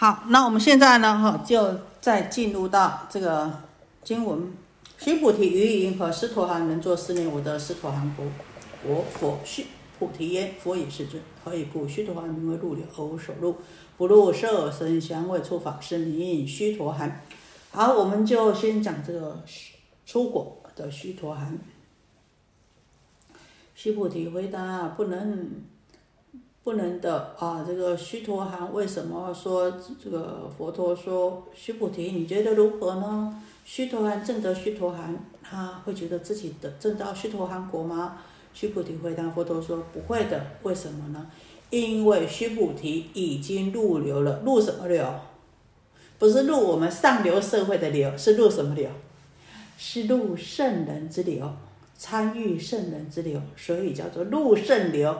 好，那我们现在呢，哈，就再进入到这个经文。须菩提，于云何？师陀含能作四念？我得师陀含佛，我佛须菩提言：佛也是尊。何以故？须陀含名为入流，而无所入，不入色声香味触法，是名须陀含。好，我们就先讲这个出果的须陀含。须菩提回答：不能。不能的啊！这个须陀含为什么说这个佛陀说须菩提，你觉得如何呢？须陀含正得须陀含，他会觉得自己的正到须陀含果吗？须菩提回答佛陀说不会的，为什么呢？因为须菩提已经入流了，入什么流？不是入我们上流社会的流，是入什么流？是入圣人之流，参与圣人之流，所以叫做入圣流。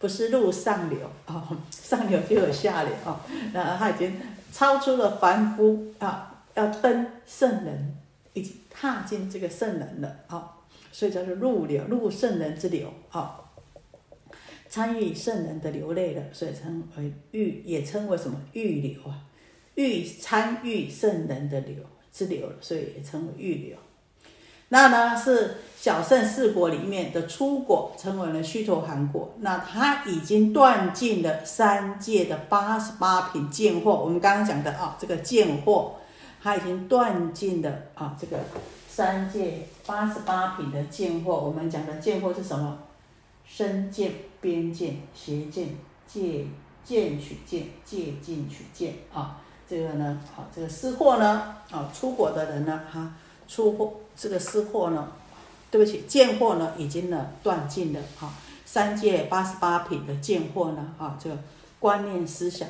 不是入上流啊，上流就有下流啊。那他已经超出了凡夫啊，要登圣人，已经踏进这个圣人了啊。所以叫做入流，入圣人之流啊。参与圣人的流泪了，所以称为欲，也称为什么欲流啊？欲参与圣人的流之流，所以也称为欲流。那呢是小圣四国里面的出果，成为了虚陀含果。那他已经断尽了三界的八十八品贱货。我们刚刚讲的啊，这个贱货，他已经断尽了啊，这个三界八十八品的贱货。我们讲的贱货是什么？身贱、边贱、邪贱、借贱取贱、借境取贱啊。这个呢，啊，这个失货呢，啊，出国的人呢，哈。出货这个失货呢，对不起，贱货呢已经呢断尽了啊，三界八十八品的贱货呢啊，这个观念思想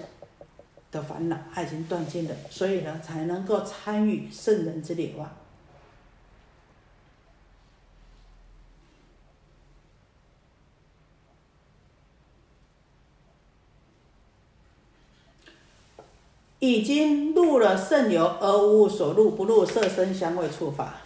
的烦恼它已经断尽了，所以呢才能够参与圣人之流啊。已经入了圣流，而无所入，不入色声香味触法。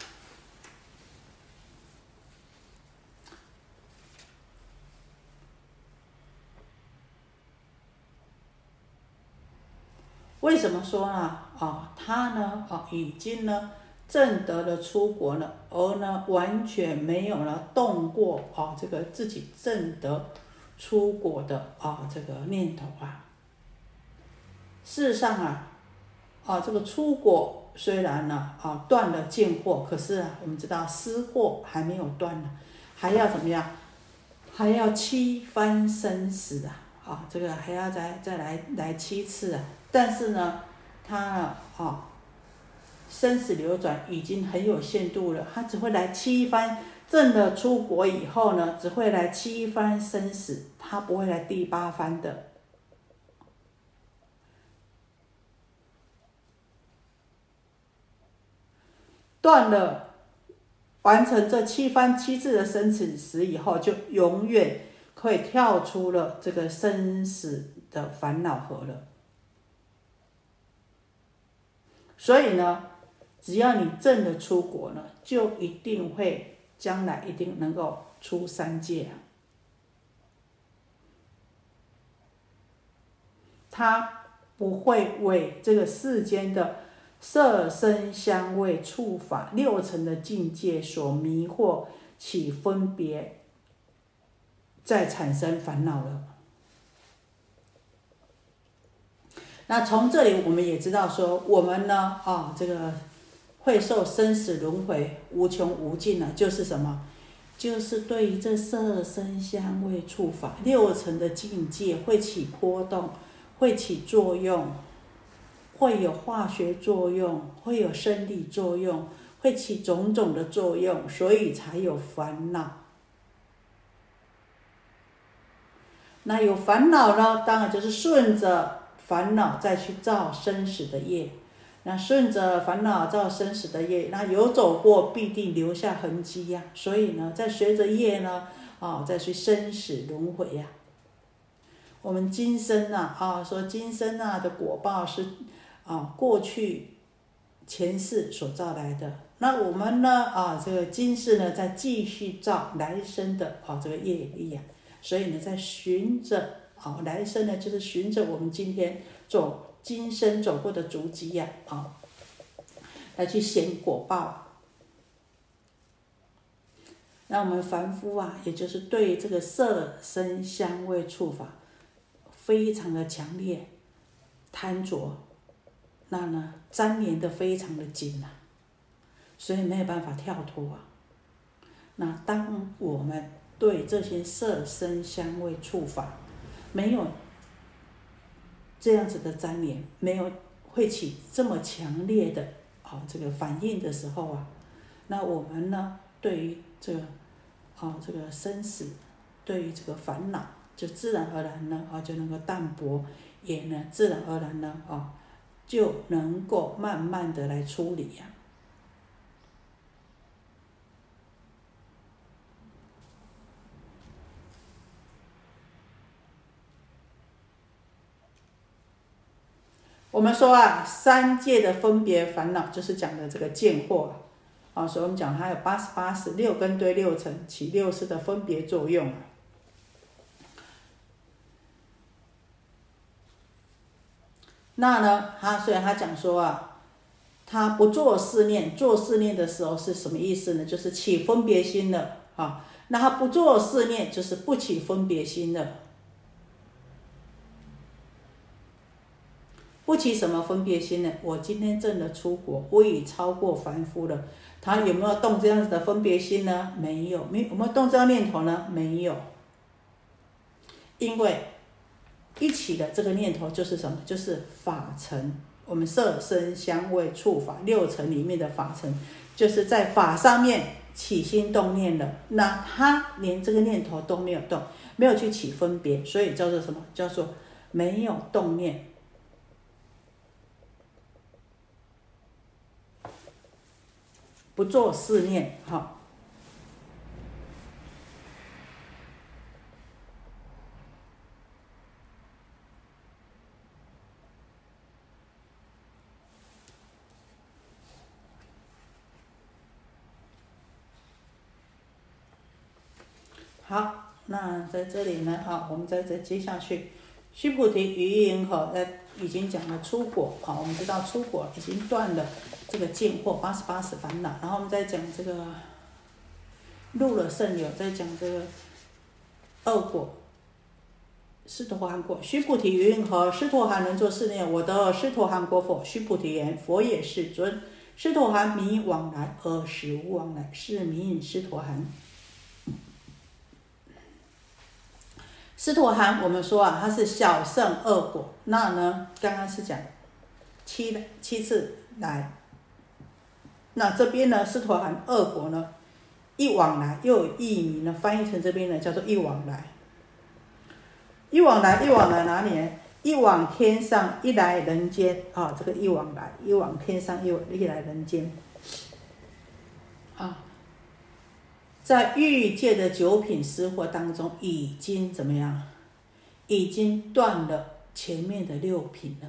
为什么说呢？啊，他呢，啊，已经呢证得了出国了，而呢完全没有了动过啊这个自己证得出国的啊这个念头啊。事实上啊，啊，这个出国虽然呢啊断了见货，可是啊，我们知道私货还没有断呢，还要怎么样？还要七番生死啊！啊，这个还要再再来来七次啊！但是呢，他啊生死流转已经很有限度了，他只会来七番，正了出国以后呢，只会来七番生死，他不会来第八番的。断了，完成这七番七次的生死时以后，就永远可以跳出了这个生死的烦恼河了。所以呢，只要你正的出国呢，就一定会将来一定能够出三界。他不会为这个世间的。色声香味触法六层的境界所迷惑，起分别，再产生烦恼了。那从这里我们也知道说，我们呢啊，这个会受生死轮回无穷无尽呢，就是什么？就是对于这色声香味触法六层的境界会起波动，会起作用。会有化学作用，会有生理作用，会起种种的作用，所以才有烦恼。那有烦恼呢？当然就是顺着烦恼再去造生死的业。那顺着烦恼造生死的业，那有走过必定留下痕迹呀。所以呢，再随着业呢，啊，再去生死轮回呀。我们今生呐，啊，说今生呐的果报是。啊，过去前世所造来的，那我们呢？啊，这个今世呢，在继续造来生的啊，这个业力啊，所以呢，在循着啊来生呢，就是循着我们今天走今生走过的足迹呀，啊，来去显果报。那我们凡夫啊，也就是对这个色声香味触法非常的强烈贪着，那呢粘连的非常的紧呐，所以没有办法跳脱啊。那当我们对这些色声香味触法没有。这样子的粘连没有会起这么强烈的啊这个反应的时候啊，那我们呢对于这个啊这个生死，对于这个烦恼，就自然而然呢啊就能够淡薄，也呢自然而然呢啊就能够慢慢的来处理呀。我们说啊，三界的分别烦恼就是讲的这个见惑啊，啊所以我们讲它有八十八识六根对六尘起六识的分别作用。那呢，他虽然他讲说啊，他不做思念，做思念的时候是什么意思呢？就是起分别心了啊。那他不做思念，就是不起分别心了。不起什么分别心呢？我今天证了出国，我已超过凡夫了。他有没有动这样子的分别心呢？没有，没有没有动这样念头呢？没有。因为一起的这个念头就是什么？就是法尘。我们色声香味触法六尘里面的法尘，就是在法上面起心动念了。那他连这个念头都没有动，没有去起分别，所以叫做什么？叫做没有动念。不做思念，哈。好，那在这里呢，好，我们再再接下去，须菩提，余因何？呃，已经讲了出果，好，我们知道出果已经断了。这个见惑八十八十烦恼，然后我们再讲这个入了圣有，再讲这个恶果，师陀含果。须菩提云何？师陀含能作是念？我得师陀含果否？须菩提言：佛也是尊。师陀含名往来，而实无往来，是名师陀含。师陀含，我们说啊，他是小圣恶果。那呢，刚刚是讲七七次来。那这边呢，斯陀含二果呢，一往来又有译名呢，翻译成这边呢叫做一往来。一往来，一往来哪里？一往天上，一来人间啊！这个一往来，一往天上，又一来人间。啊，在欲界的九品私货当中，已经怎么样？已经断了前面的六品了，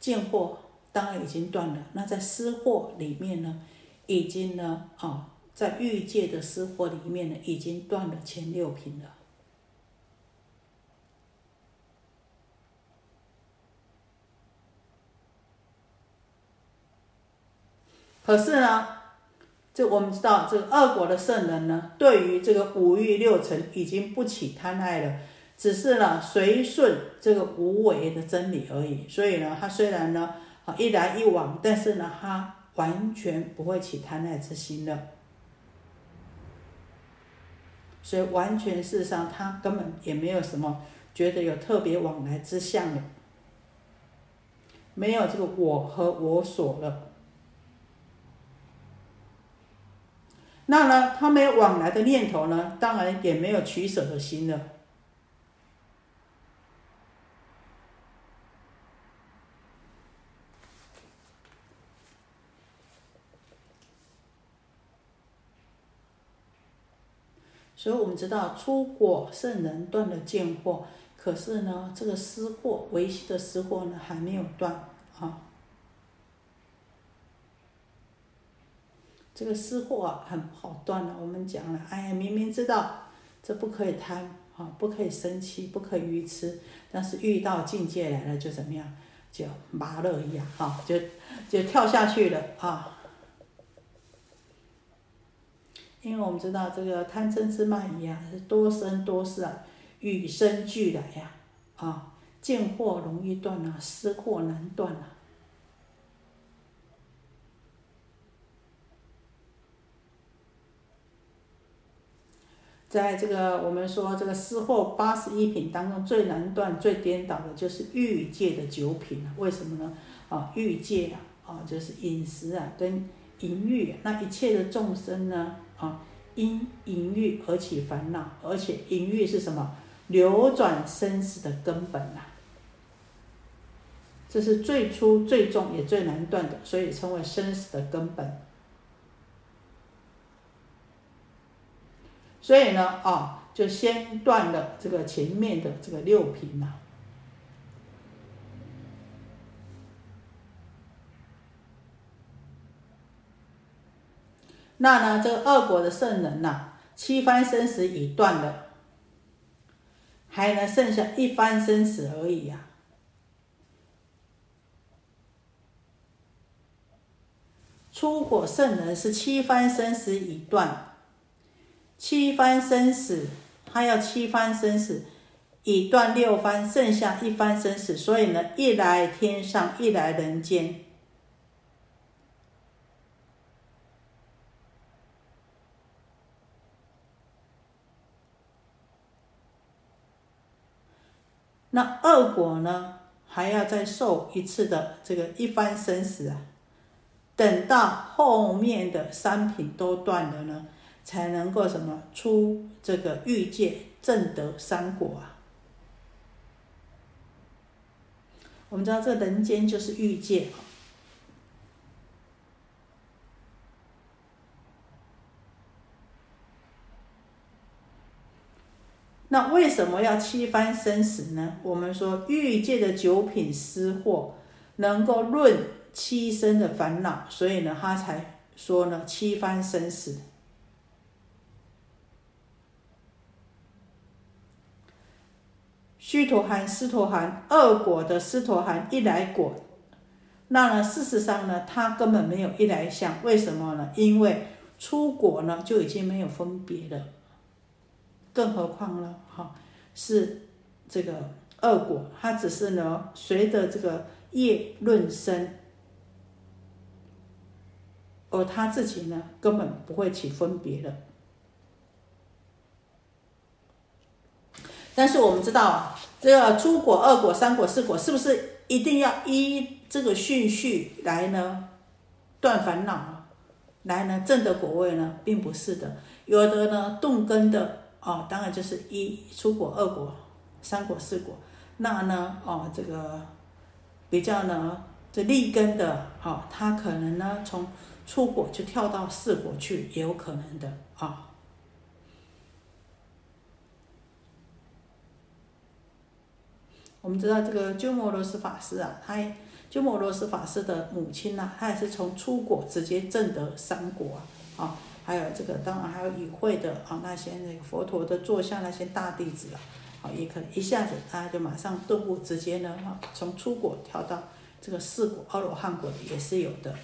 见货。当然已经断了。那在私货里面呢，已经呢，啊，在欲界的私货里面呢，已经断了前六品了。可是呢，这我们知道，这个二果的圣人呢，对于这个五欲六尘已经不起贪爱了，只是呢随顺这个无为的真理而已。所以呢，他虽然呢。好，一来一往，但是呢，他完全不会起贪爱之心的，所以完全事实上，他根本也没有什么觉得有特别往来之相的，没有这个我和我所了。那呢，他没有往来的念头呢，当然也没有取舍的心了。所以我们知道出果圣人断了见惑，可是呢，这个私货维系的私货呢还没有断啊。这个私货啊很不好断了。我们讲了，哎呀，明明知道这不可以贪啊，不可以生气，不可以愚痴，但是遇到境界来了就怎么样，就麻了一样啊，就就跳下去了啊。因为我们知道这个贪嗔痴慢疑啊，是多生多世啊，与生俱来呀，啊，见货容易断啊，失货难断啊。在这个我们说这个失货八十一品当中，最难断、最颠倒的就是欲界的九品为什么呢？啊，欲界啊，啊，就是饮食啊，跟淫欲，那一切的众生呢？啊，因淫欲而起烦恼，而且淫欲是什么？流转生死的根本呐。这是最初、最重也最难断的，所以称为生死的根本。所以呢，啊，就先断了这个前面的这个六品呐。那呢，这个二果的圣人呐，七番生死已断了，还能剩下一番生死而已呀。出果圣人是七番生死已断，七番生死，他要七番生死已断六番，剩下一番生死，所以呢，一来天上，一来人间。那恶果呢，还要再受一次的这个一番生死啊，等到后面的三品都断了呢，才能够什么出这个欲界正得三果啊。我们知道这人间就是欲界。那为什么要七番生死呢？我们说欲界的九品失货能够论七生的烦恼，所以呢，他才说呢七番生死。须陀含、斯陀含二果的斯陀含一来果，那呢，事实上呢，他根本没有一来相。为什么呢？因为出果呢就已经没有分别了。更何况呢？哈，是这个恶果，它只是呢随着这个业论生，而他自己呢根本不会起分别的。但是我们知道啊，这个诸果、二果、三果、四果，是不是一定要依这个顺序来呢断烦恼，来呢正的果位呢？并不是的，有的呢动根的。哦，当然就是一出国、二国、三国、四国。那呢，哦，这个比较呢，这立根的，哦，他可能呢从出国就跳到四国去，也有可能的啊。我们知道这个鸠摩罗什法师啊，他鸠摩罗什法师的母亲呢，他也是从出国直接证得三国啊，啊。还有这个，当然还有与会的啊，那些那个佛陀的座下那些大弟子啊，好，也可能一下子他就马上顿悟，直接呢，哈，从出果跳到这个四果阿罗汉果也是有的。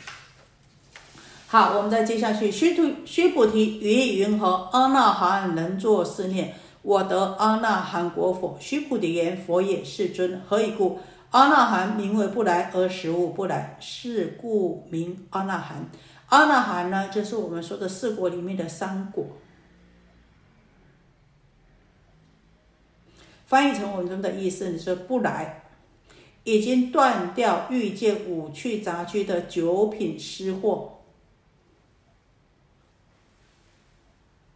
好，我们再接下去，须菩须菩提，于云何？阿那含能作是念：我得阿那含果否？须菩提言：佛也，世尊。何以故？阿那含名为不来，而实无不来，是故名阿那含。阿那含呢，就是我们说的四果里面的三果，翻译成我们的意思，你说不来，已经断掉欲界五趣杂居的九品失货，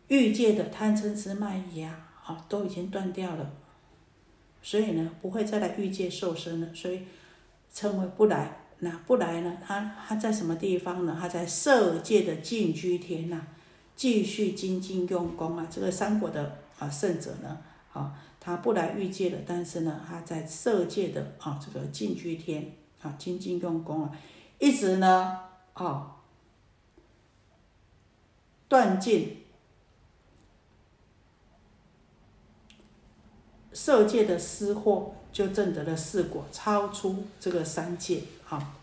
欲界的贪嗔痴慢疑啊，好，都已经断掉了，所以呢，不会再来欲界受生了，所以称为不来。那不来呢？他他在什么地方呢？他在色界的净居天呐，继续精进用功啊。这个三国的啊圣者呢，啊，他不来欲界了，但是呢，他在色界的啊这个净居天啊精进用功啊，一直呢啊断尽色界的私货，就证得了四果，超出这个三界啊。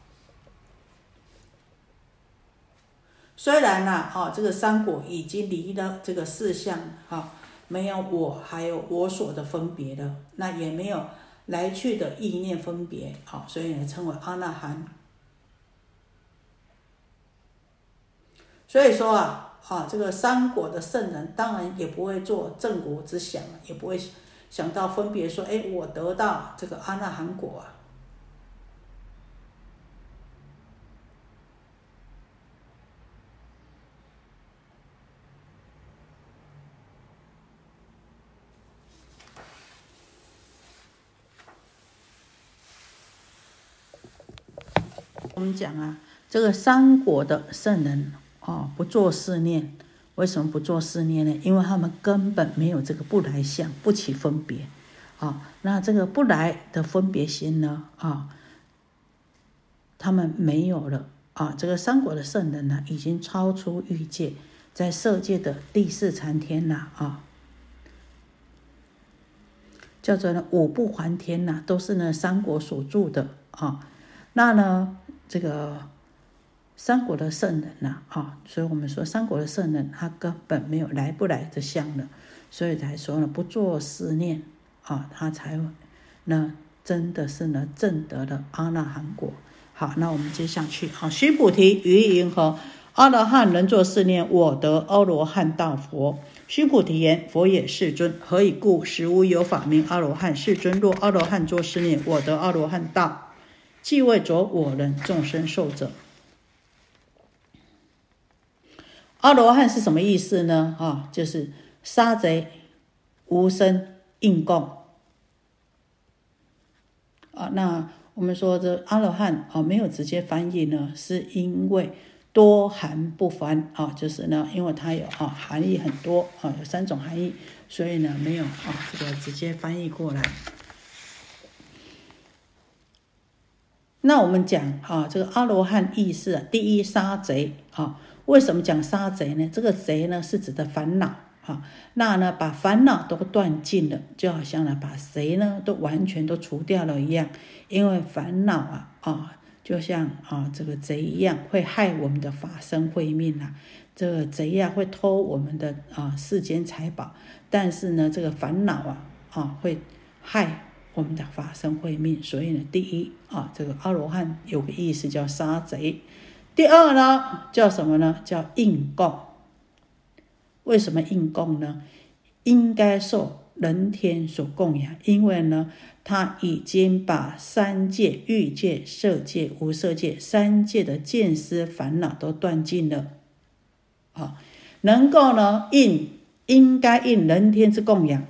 虽然呢，啊，这个三果已经离了这个四相，哈，没有我，还有我所的分别的，那也没有来去的意念分别，好，所以呢称为阿那含。所以说啊，啊，这个三果的圣人，当然也不会做正果之想，也不会想到分别说，哎，我得到这个阿那含果啊。我们讲啊，这个三国的圣人哦，不做思念，为什么不做思念呢？因为他们根本没有这个不来相，不起分别啊。那这个不来的分别心呢啊，他们没有了啊。这个三国的圣人呢，已经超出欲界，在色界的第四禅天了啊，叫做呢五不还天呐，都是呢三国所住的啊。那呢？这个三国的圣人呐，啊，所以我们说三国的圣人，他根本没有来不来的相了，所以才说呢，不做思念啊，他才那真的是呢正得了阿那含果。好，那我们接下去，好，须菩提，于云何？阿罗汉能作思念，我得阿罗汉道佛。须菩提言：佛也，世尊。何以故？实无有法名阿罗汉。世尊，若阿罗汉作思念，我得阿罗汉道。即为着我人众生受者，阿罗汉是什么意思呢？啊，就是杀贼无声应供啊。那我们说这阿罗汉啊，没有直接翻译呢，是因为多含不翻啊，就是呢，因为它有啊含义很多啊，有三种含义，所以呢没有啊这个直接翻译过来。那我们讲啊，这个阿罗汉意识啊，第一杀贼啊，为什么讲杀贼呢？这个贼呢是指的烦恼啊，那呢把烦恼都断尽了，就好像呢把贼呢都完全都除掉了一样，因为烦恼啊啊，就像啊这个贼一样，会害我们的法身慧命啊，这个贼呀会偷我们的啊世间财宝，但是呢这个烦恼啊啊会害。我们的法身慧命，所以呢，第一啊，这个阿罗汉有个意思叫杀贼；第二呢，叫什么呢？叫应供。为什么应供呢？应该受人天所供养，因为呢，他已经把三界、欲界、色界、无色界三界的见思烦恼都断尽了，啊，能够呢应应该应人天之供养。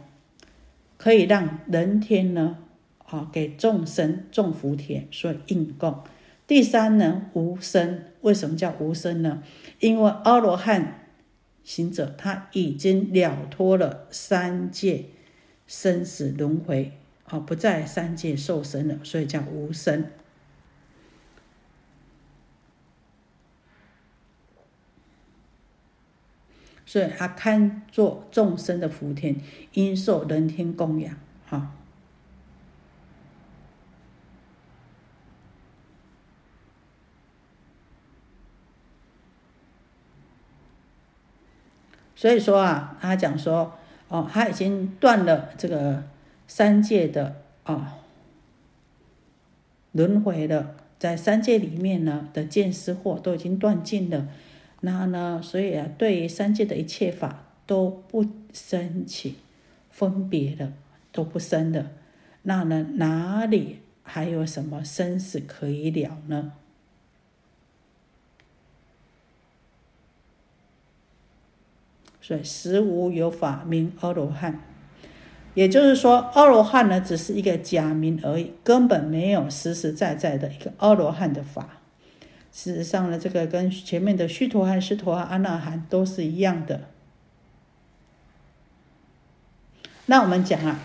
可以让人天呢，啊，给众生种福田，所以应供。第三呢，无生。为什么叫无生呢？因为阿罗汉行者他已经了脱了三界生死轮回，啊，不在三界受生了，所以叫无生。所以他堪作众生的福田，应受人天供养。哈，所以说啊，他讲说，哦，他已经断了这个三界的啊轮回了，在三界里面呢的见思惑都已经断尽了。那呢？所以啊，对于三界的一切法都不生起分别的，都不生的。那呢，哪里还有什么生死可以了呢？所以，实无有法名阿罗汉。也就是说，阿罗汉呢，只是一个假名而已，根本没有实实在在的一个阿罗汉的法。事实上呢，这个跟前面的须陀洹、湿陀洹、阿那含都是一样的。那我们讲啊，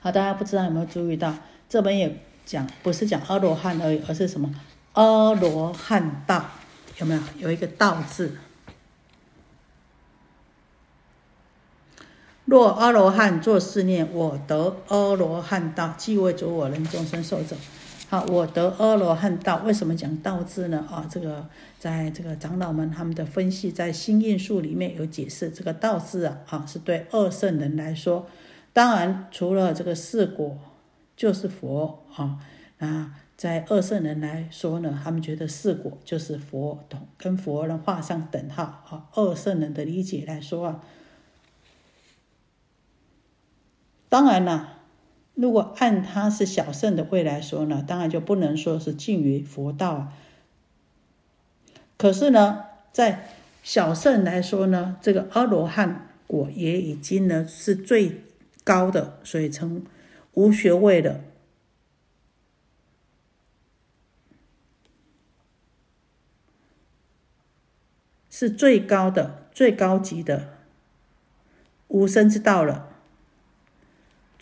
好，大家不知道有没有注意到，这本也讲不是讲阿罗汉而已，而是什么阿罗汉道，有没有？有一个道字。若阿罗汉作是念：我得阿罗汉道，即为主我人众生受者。好，我得阿罗汉道，为什么讲道字呢？啊，这个在这个长老们他们的分析，在新印术里面有解释，这个道字啊，啊是对二圣人来说，当然除了这个四果就是佛啊，啊，在二圣人来说呢，他们觉得四果就是佛，同跟佛人画上等号啊。二圣人的理解来说啊，当然了。如果按他是小圣的位来说呢，当然就不能说是近于佛道。可是呢，在小圣来说呢，这个阿罗汉果也已经呢是最高的，所以称无学位的，是最高的、最高级的无生之道了。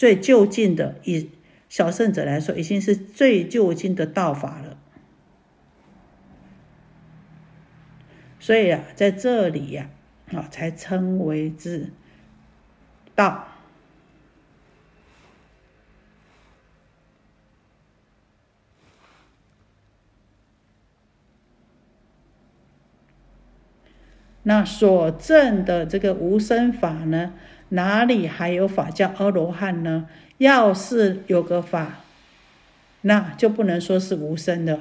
最就近的，以小圣者来说，已经是最就近的道法了。所以啊，在这里呀，啊，才称为之道。那所证的这个无生法呢？哪里还有法叫阿罗汉呢？要是有个法，那就不能说是无生的。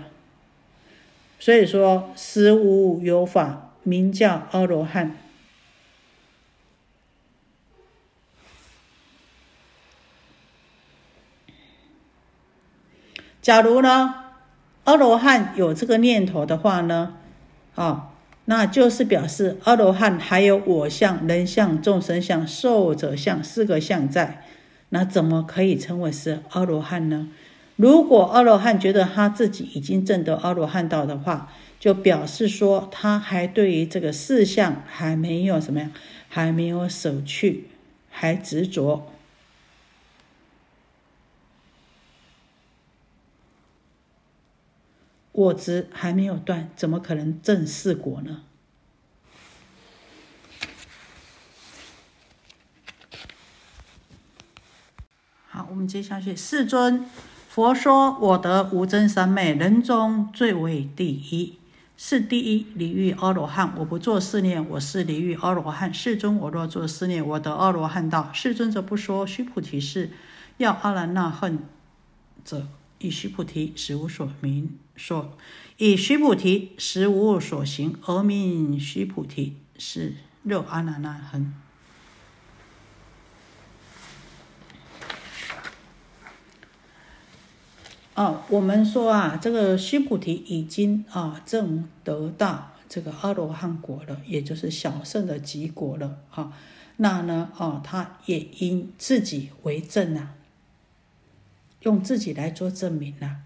所以说，实无有法名叫阿罗汉。假如呢，阿罗汉有这个念头的话呢，啊。那就是表示阿罗汉还有我相、人相、众生相、寿者相四个相在，那怎么可以称为是阿罗汉呢？如果阿罗汉觉得他自己已经证得阿罗汉道的话，就表示说他还对于这个四相还没有什么呀，还没有舍去，还执着，我执还没有断，怎么可能证四果呢？好，我们接下去，世尊，佛说我得无真三昧，人中最为第一，是第一离欲阿罗汉。我不做思念，我是离欲阿罗汉。世尊，我若做思念，我得阿罗汉道。世尊则不说。须菩提是，要阿兰那恨者。以须菩提实无所名，所以须菩提实无所行，而名须菩提是肉阿难那恒。哦，我们说啊，这个须菩提已经啊正得到这个阿罗汉果了，也就是小圣的极果了。哈，那呢，哦，他也因自己为证啊。用自己来做证明了。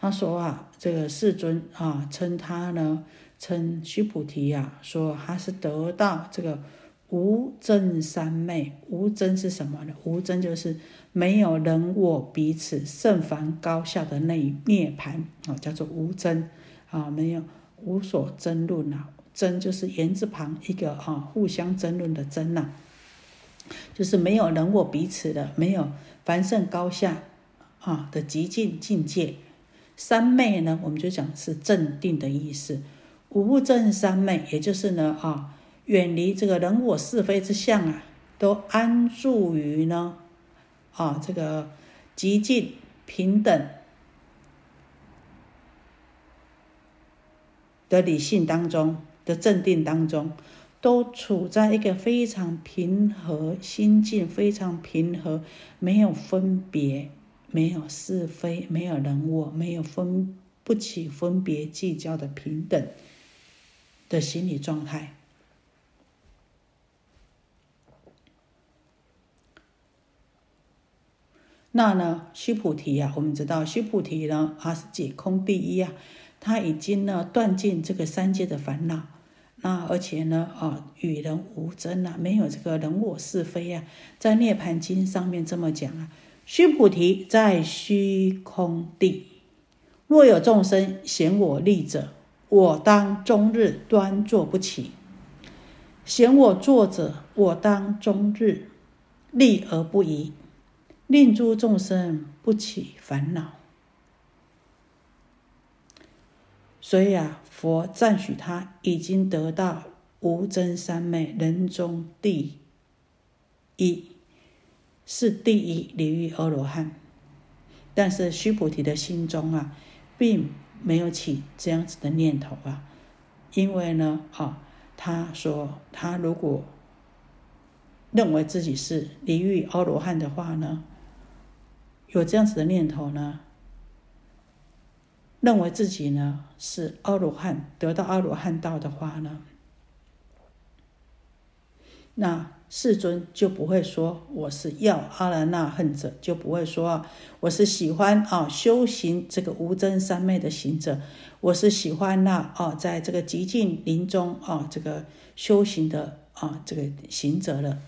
他说啊，这个世尊啊，称他呢，称须菩提呀，说他是得到这个无真三昧。无真是什么呢？无真就是没有人我彼此甚凡高下的那一涅盘啊，叫做无真啊，没有无所争论啊。争就是言字旁一个啊，互相争论的争呐，就是没有人我彼此的，没有凡圣高下啊的极尽境界。三昧呢，我们就讲是镇定的意思。无正三昧，也就是呢啊，远离这个人我是非之相啊，都安住于呢啊这个极尽平等的理性当中。的镇定当中，都处在一个非常平和心境，非常平和，没有分别，没有是非，没有人我，没有分不起分别计较的平等的心理状态。那呢，须菩提呀，我们知道须菩提呢，他是解空第一啊，他已经呢断尽这个三界的烦恼。那而且呢，啊，与人无争啊，没有这个人我是非啊，在《涅盘经》上面这么讲啊，须菩提在虚空地，若有众生嫌我利者，我当终日端坐不起；嫌我坐者，我当终日立而不移，令诸众生不起烦恼。所以啊，佛赞许他已经得到无真三昧人中第一，是第一离欲阿罗汉。但是须菩提的心中啊，并没有起这样子的念头啊，因为呢，啊，他说他如果认为自己是离欲阿罗汉的话呢，有这样子的念头呢。认为自己呢是阿罗汉，得到阿罗汉道的话呢，那世尊就不会说我是要阿兰那恨者，就不会说我是喜欢啊修行这个无真三昧的行者，我是喜欢那啊在这个极尽林中啊这个修行的啊这个行者了。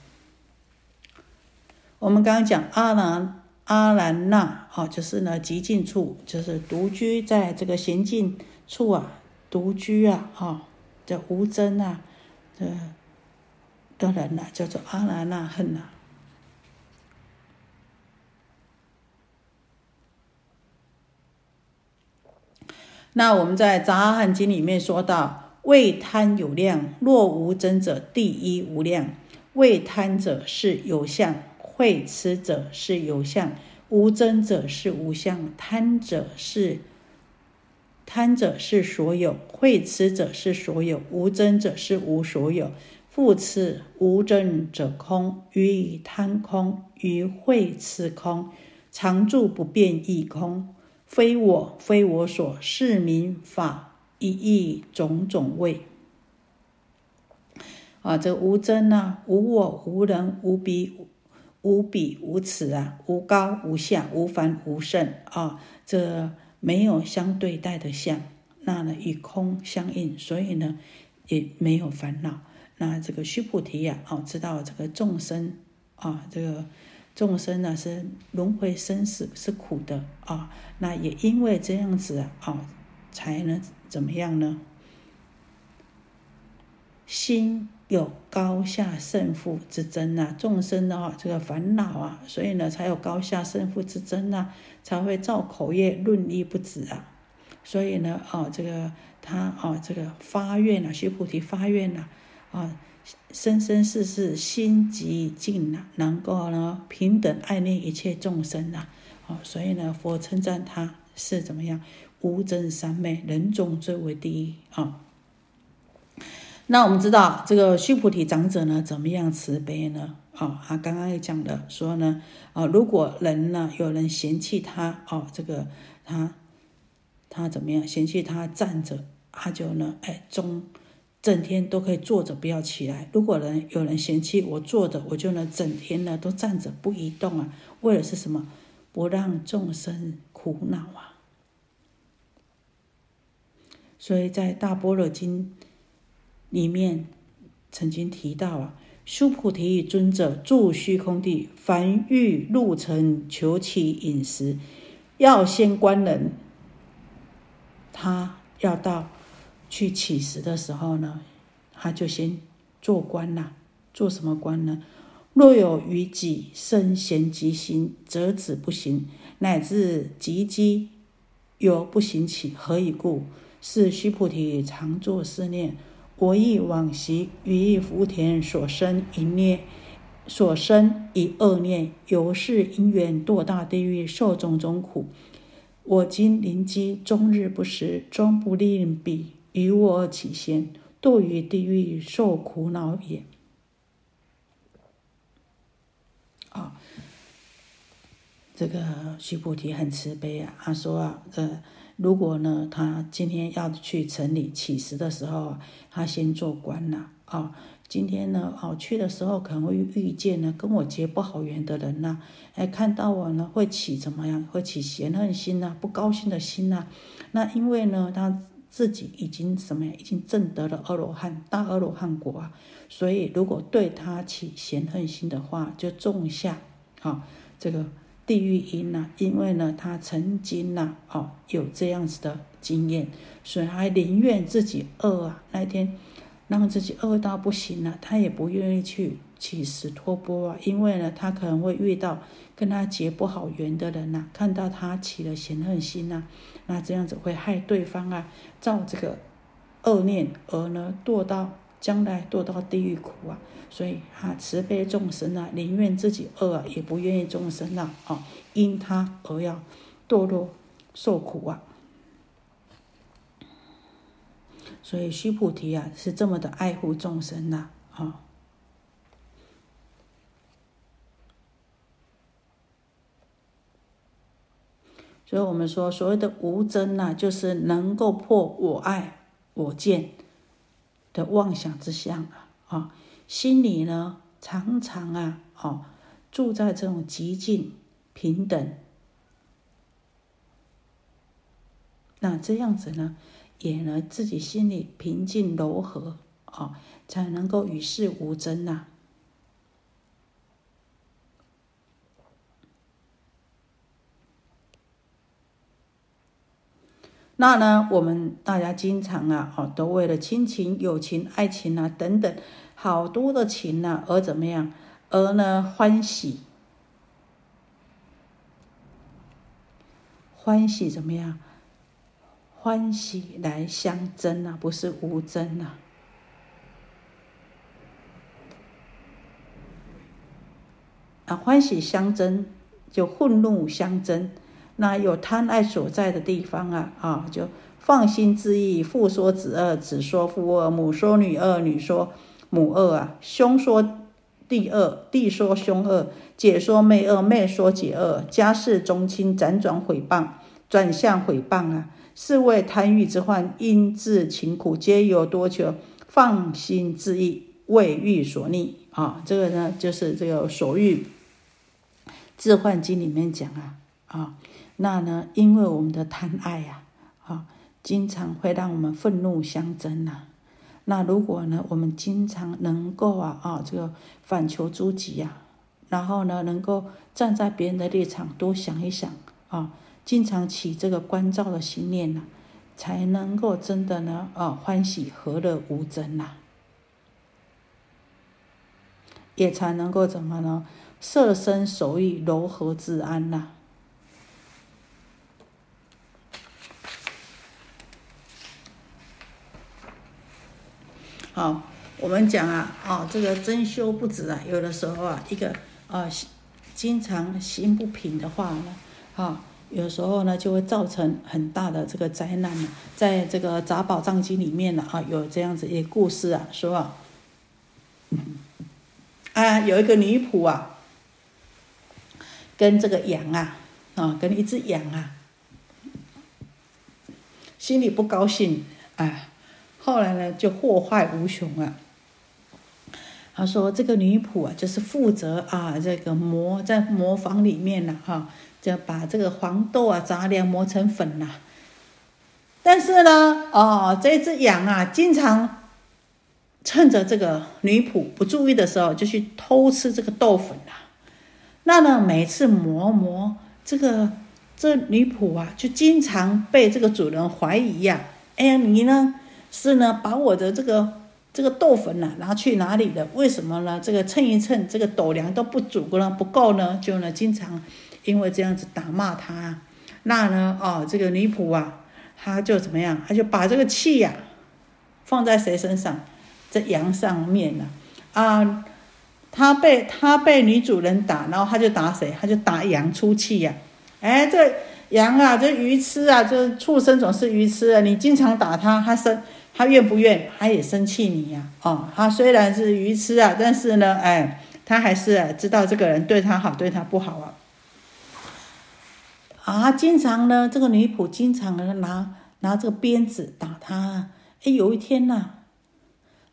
我们刚刚讲阿兰。阿兰那哦，就是呢，极静处，就是独居在这个闲静处啊，独居啊，哈，叫无真啊，这的人呐，叫做阿兰那恨呐。那我们在《杂阿含经》里面说到，未贪有量，若无真者，第一无量；未贪者是有相。会痴者是有相，无真者是无相，贪者是贪者是所有，会痴者是所有，无真者是无所有。复次，无真者空，于以贪空，于会痴空，常住不变亦空，非我非我所，是名法一义种种位。啊，这无真啊，无我无人无彼。无彼无此啊，无高无下，无凡无圣啊，这没有相对待的相，那呢与空相应，所以呢也没有烦恼。那这个须菩提呀，哦，知道这个众生啊，这个众生呢是轮回生死是苦的啊，那也因为这样子啊，才能怎么样呢？心。有高下胜负之争呐，众生的话，这个烦恼啊，所以呢，才有高下胜负之争呐，才会造口业论议不止啊。所以呢，哦，这个他哦，这个发愿啊，须菩提发愿呐，啊，生生世世心极静呐，能够呢平等爱念一切众生呐，哦，所以呢，佛称赞他是怎么样，无真三昧，人中最为第一啊。那我们知道这个须菩提长者呢，怎么样慈悲呢？啊，他刚刚也讲的说呢，啊，如果人呢有人嫌弃他，哦，这个他他怎么样嫌弃他站着，他就呢，哎，中整天都可以坐着不要起来。如果人有人嫌弃我坐着，我就呢整天呢都站着不移动啊，为了是什么？不让众生苦恼啊。所以在大般若经。里面曾经提到啊，须菩提尊者住虚空地，凡欲入城求其饮食，要先观人。他要到去乞食的时候呢，他就先做官呐。做什么官呢？若有于己生嫌极心，则止不行，乃至极机犹不行起。何以故？是须菩提常作思念。我忆往昔于福田所生一念，所生一恶念，由是因缘堕大地狱，受种种苦。我今临机终日不食，终不令彼与我起先，堕于地狱受苦恼也。啊，这个须菩提很慈悲啊，他说啊，这。如果呢，他今天要去城里乞食的时候，他先做官了，啊，今天呢，哦，去的时候可能会遇见呢跟我结不好缘的人呐，哎，看到我呢会起怎么样？会起嫌恨心呐，不高兴的心呐。那因为呢，他自己已经什么呀？已经证得了阿罗汉大阿罗汉果啊，所以如果对他起嫌恨心的话，就种下啊这个。地狱因呐，因为呢，他曾经呐，哦，有这样子的经验，所以还宁愿自己饿啊，那一天让自己饿到不行了，他也不愿意去乞食托钵啊，因为呢，他可能会遇到跟他结不好缘的人呐，看到他起了嫌恨心呐，那这样子会害对方啊，造这个恶念而呢堕到。将来堕到地狱苦啊，所以啊，慈悲众生啊，宁愿自己饿啊，也不愿意众生啊，哦，因他而要堕落受苦啊。所以须菩提啊，是这么的爱护众生呐，啊。所以我们说，所谓的无争呐，就是能够破我爱我见。的妄想之相啊，啊，心里呢常常啊，哦，住在这种极静平等，那这样子呢，也能自己心里平静柔和哦，才能够与世无争呐。那呢，我们大家经常啊，哦，都为了亲情、友情、爱情啊等等，好多的情呢，而怎么样？而呢欢喜，欢喜怎么样？欢喜来相争啊，不是无争啊。啊，欢喜相争，就愤怒相争。那有贪爱所在的地方啊，啊，就放心之意，父说子恶，子说父恶，母说女恶，女说母恶啊，兄说弟恶，弟说兄恶，姐说妹恶，妹说姐恶，家事宗亲辗转毁谤，转向毁谤啊，是为贪欲之患，因自勤苦，皆有多求，放心之意，为欲所逆啊，这个呢，就是这个所欲自幻经里面讲啊，啊。那呢？因为我们的贪爱呀，啊，经常会让我们愤怒相争呐。那如果呢，我们经常能够啊啊，这个反求诸己呀，然后呢，能够站在别人的立场多想一想啊，经常起这个关照的心念呐，才能够真的呢啊欢喜和乐无争呐，也才能够怎么呢？设身守意，柔和自安呐。啊，我们讲啊，哦，这个真修不止啊，有的时候啊，一个啊，经常心不平的话呢，啊，有时候呢就会造成很大的这个灾难呢。在这个《杂宝藏经》里面呢，啊，有这样子一个故事啊，说啊，啊，有一个女仆啊，跟这个羊啊，啊，跟一只羊啊，心里不高兴，哎。后来呢，就祸害无穷啊。他说：“这个女仆啊，就是负责啊，这个磨在磨坊里面呢，哈，就把这个黄豆啊杂粮磨成粉呐。但是呢，哦，这只羊啊，经常趁着这个女仆不注意的时候，就去偷吃这个豆粉呐。那呢，每次磨磨这个这女仆啊，就经常被这个主人怀疑呀。哎呀，你呢？”是呢，把我的这个这个豆粉呢拿去哪里了？为什么呢？这个称一称，这个斗粮都不足呢，不够呢，就呢经常因为这样子打骂他。那呢，哦，这个女仆啊，他就怎么样？他就把这个气呀放在谁身上？在羊上面呢？啊，他被他被女主人打，然后他就打谁？他就打羊出气呀。哎，这羊啊，这鱼吃啊，这畜生总是鱼吃啊，你经常打他，他生。他愿不愿，他也生气你呀？哦，他虽然是愚痴啊，但是呢，哎，他还是知道这个人对他好，对他不好啊。啊，经常呢，这个女仆经常呢拿拿这个鞭子打他。哎，有一天呢，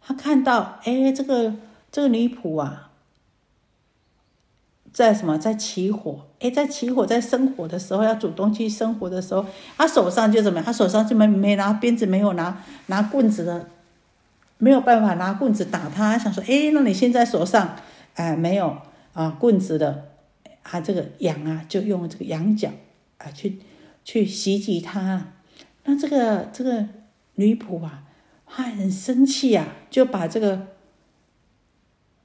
他看到，哎，这个这个女仆啊。在什么？在起火？哎，在起火，在生火的时候，要煮东西生火的时候，他手上就怎么样？他手上就没没拿鞭子，没有拿拿棍子的，没有办法拿棍子打他。想说，哎，那你现在手上，哎，没有啊棍子的，啊，这个羊啊，就用这个羊角啊去去袭击他。那这个这个女仆啊，她很生气啊，就把这个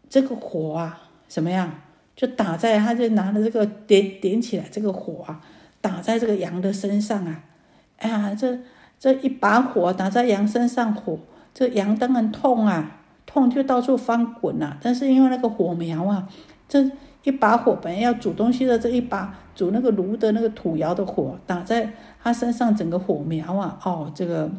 这个火啊，怎么样，就打在，他就拿着这个点点起来，这个火啊，打在这个羊的身上啊，哎呀，这这一把火打在羊身上，火这羊当然痛啊，痛就到处翻滚呐。但是因为那个火苗啊，这。一把火本来要煮东西的这一把煮那个炉的那个土窑的火打在他身上，整个火苗啊，哦，这个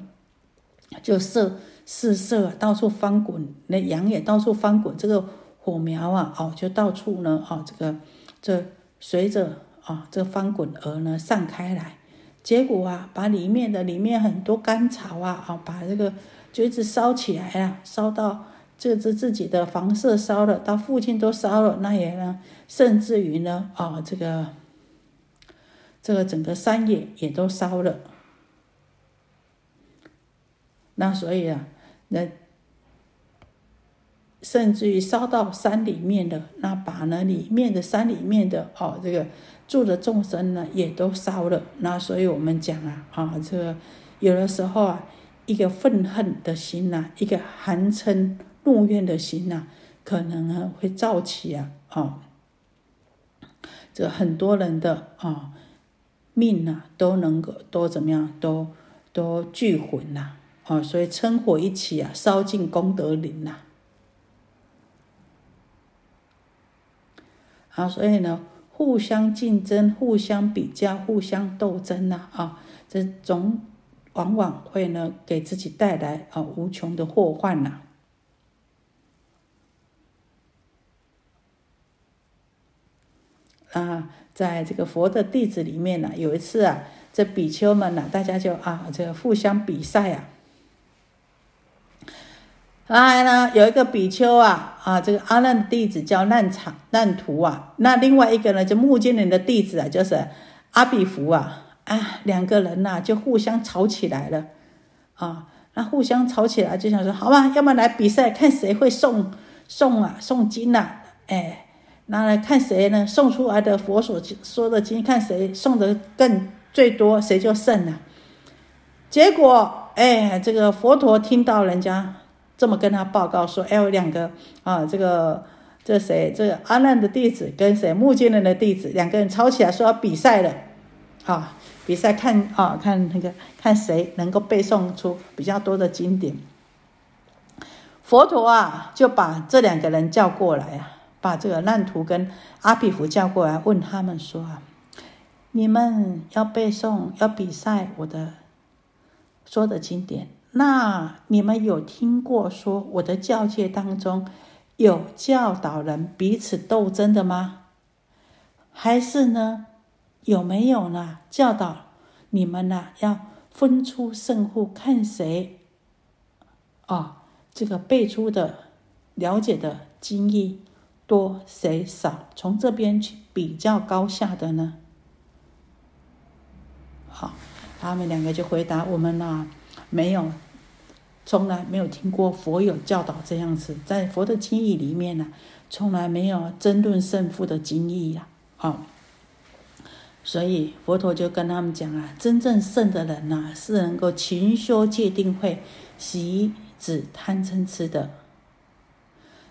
就射四射，到处翻滚，那羊也到处翻滚，这个火苗啊，哦，就到处呢，哦，这个这随着啊这翻滚而呢散开来，结果啊，把里面的里面很多干草啊，啊，把这个就一直烧起来啊，烧到。这只自己的房舍烧了，到附近都烧了，那也呢，甚至于呢，啊，这个这个整个山野也都烧了。那所以啊，那甚至于烧到山里面的，那把呢里面的山里面的哦，这个住的众生呢也都烧了。那所以我们讲啊，啊，这个有的时候啊，一个愤恨的心呐，一个寒嗔。怒怨的心呐，可能呢会造起啊啊，这很多人的啊命呐都能够都怎么样，都都聚魂呐啊，所以嗔火一起啊，烧尽功德林呐啊，所以呢，互相竞争、互相比较、互相斗争呐啊，这总往往会呢给自己带来啊无穷的祸患呐。啊，在这个佛的弟子里面呢，有一次啊，这比丘们呢，大家就啊，这个互相比赛啊。来呢，有一个比丘啊，啊，这个阿难的弟子叫难场难图啊，那另外一个呢，就目犍连的弟子啊，就是阿比福啊，啊，两个人呐就互相吵起来了，啊，那互相吵起来就想说，好吧，要么来比赛，看谁会诵诵啊，诵经呐，哎。那来看谁呢？送出来的佛所说的经，看谁送的更最多，谁就胜了。结果，哎，这个佛陀听到人家这么跟他报告说：“哎，有两个啊，这个这谁？这个阿难的弟子跟谁？目犍连的弟子两个人吵起来，说要比赛了。啊，比赛看啊，看那个看谁能够背诵出比较多的经典。佛陀啊，就把这两个人叫过来啊。”把这个难徒跟阿比福叫过来，问他们说：“啊，你们要背诵，要比赛我的说的经典。那你们有听过说我的教界当中有教导人彼此斗争的吗？还是呢，有没有呢？教导你们呢，要分出胜负，看谁啊，这个背出的了解的经义。”多谁少？从这边去比较高下的呢？好，他们两个就回答我们呐，没有，从来没有听过佛有教导这样子，在佛的经义里面呢，从来没有争论胜负的经义呀。啊，所以佛陀就跟他们讲啊，真正胜的人呐，是能够勤修戒定慧，习止贪嗔痴的。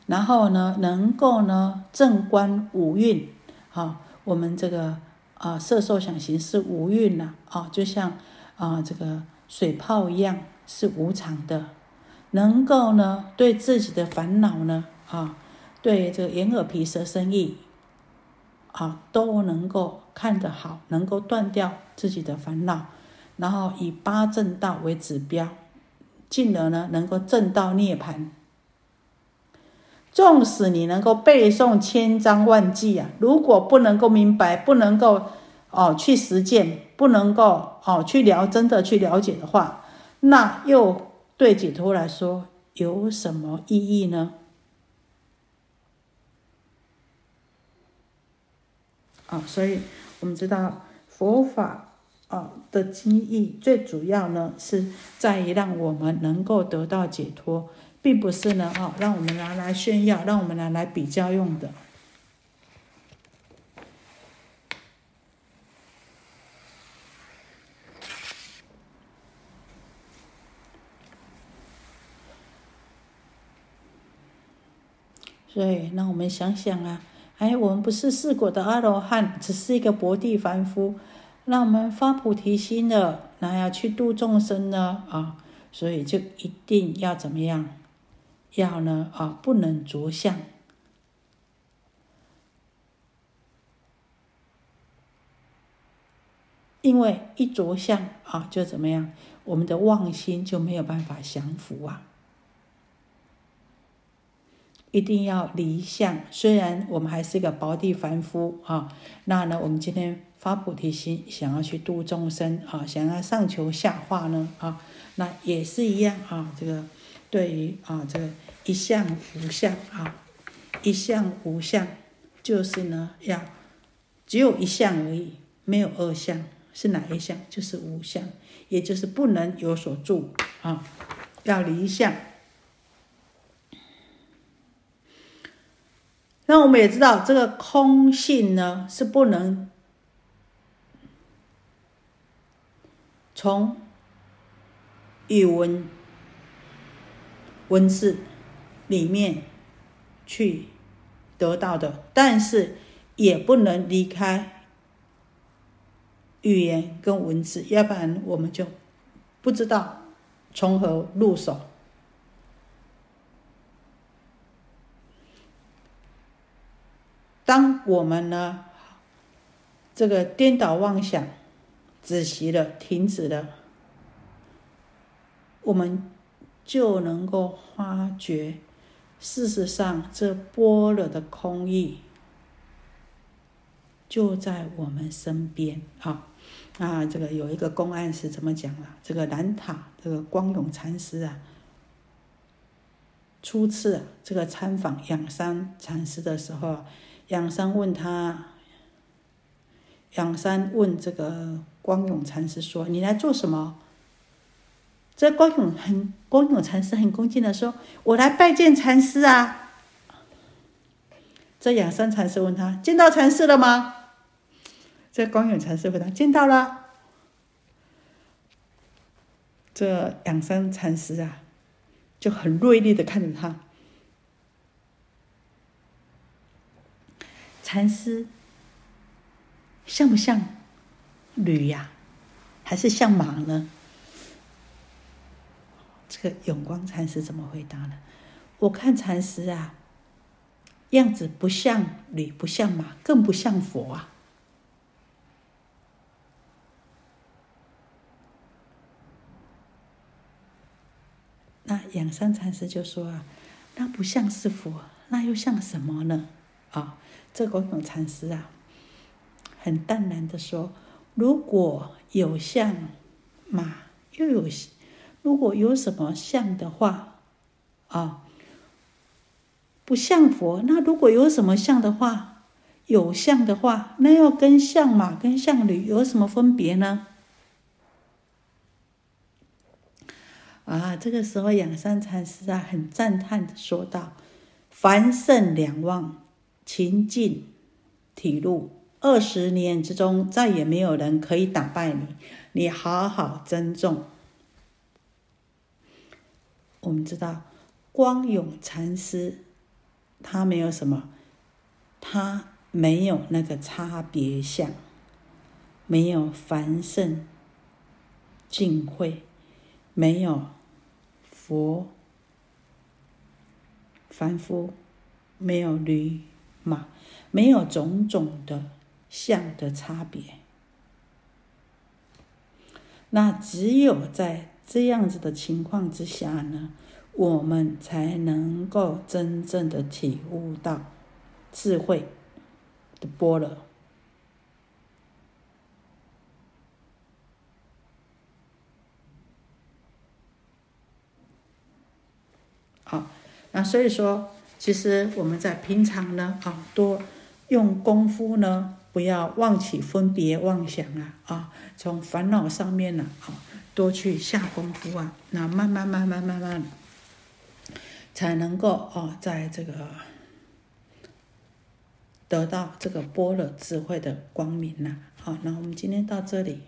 然后呢，能够呢正观五蕴，啊，我们这个啊色受想行识五蕴呐，啊，就像啊这个水泡一样是无常的，能够呢对自己的烦恼呢，啊，对这个眼耳鼻舌身意，啊都能够看得好，能够断掉自己的烦恼，然后以八正道为指标，进而呢能够正道涅槃。纵使你能够背诵千章万记啊，如果不能够明白，不能够哦去实践，不能够哦去了真的去了解的话，那又对解脱来说有什么意义呢？啊，所以我们知道佛法啊的经义，最主要呢是在于让我们能够得到解脱。并不是呢，哦，让我们拿来炫耀，让我们拿来比较用的。所以，那我们想想啊，哎，我们不是四果的阿罗汉，只是一个薄地凡夫，那我们发菩提心了，那要去度众生呢啊，所以就一定要怎么样？要呢啊，不能着相。因为一着相啊，就怎么样？我们的妄心就没有办法降服啊！一定要离相。虽然我们还是一个薄地凡夫啊，那呢，我们今天发菩提心，想要去度众生啊，想要上求下化呢啊，那也是一样啊。这个对于啊，这个一相无相啊，一相无相，就是呢，要只有一相而已，没有二相。是哪一项？就是无相，也就是不能有所住啊，要离相。那我们也知道，这个空性呢是不能从语文文字里面去得到的，但是也不能离开。语言跟文字，要不然我们就不知道从何入手。当我们呢，这个颠倒妄想止息了、停止了，我们就能够发觉，事实上这般若的空意就在我们身边啊。啊，这个有一个公案是怎么讲了？这个南塔这个光永禅师啊，初次这个参访仰山禅师的时候，仰山问他，仰山问这个光永禅师说：“你来做什么？”这光永很光永禅师很恭敬的说：“我来拜见禅师啊。”这仰山禅师问他：“见到禅师了吗？”这光永禅师回答：“见到了。”这养生禅师啊，就很锐利的看着他。禅师像不像驴呀？还是像马呢？这个永光禅师怎么回答呢？我看禅师啊，样子不像驴，不像马，更不像佛啊。那养生禅师就说啊，那不像是佛，那又像什么呢？啊，这个永禅师啊，很淡然的说，如果有像马，又有如果有什么像的话，啊，不像佛。那如果有什么像的话，有像的话，那要跟像马跟像驴有什么分别呢？啊，这个时候养山禅师啊，很赞叹的说道：“凡圣两忘，勤进体路，二十年之中再也没有人可以打败你，你好好珍重。”我们知道光永禅师，他没有什么，他没有那个差别相，没有凡圣净慧。没有佛凡夫，没有驴马，没有种种的相的差别。那只有在这样子的情况之下呢，我们才能够真正的体悟到智慧的波罗。好，那所以说，其实我们在平常呢，啊，多用功夫呢，不要妄起分别妄想啊，啊，从烦恼上面呢，啊，多去下功夫啊，那慢慢慢慢慢慢，才能够哦，在这个得到这个般若智慧的光明呐。好，那我们今天到这里，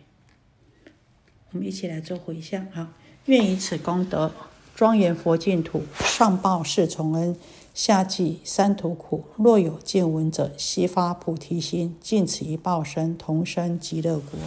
我们一起来做回向啊，愿以此功德。庄严佛净土，上报四重恩，夏季三途苦，若有见闻者，悉发菩提心，尽此一报身，同生极乐国。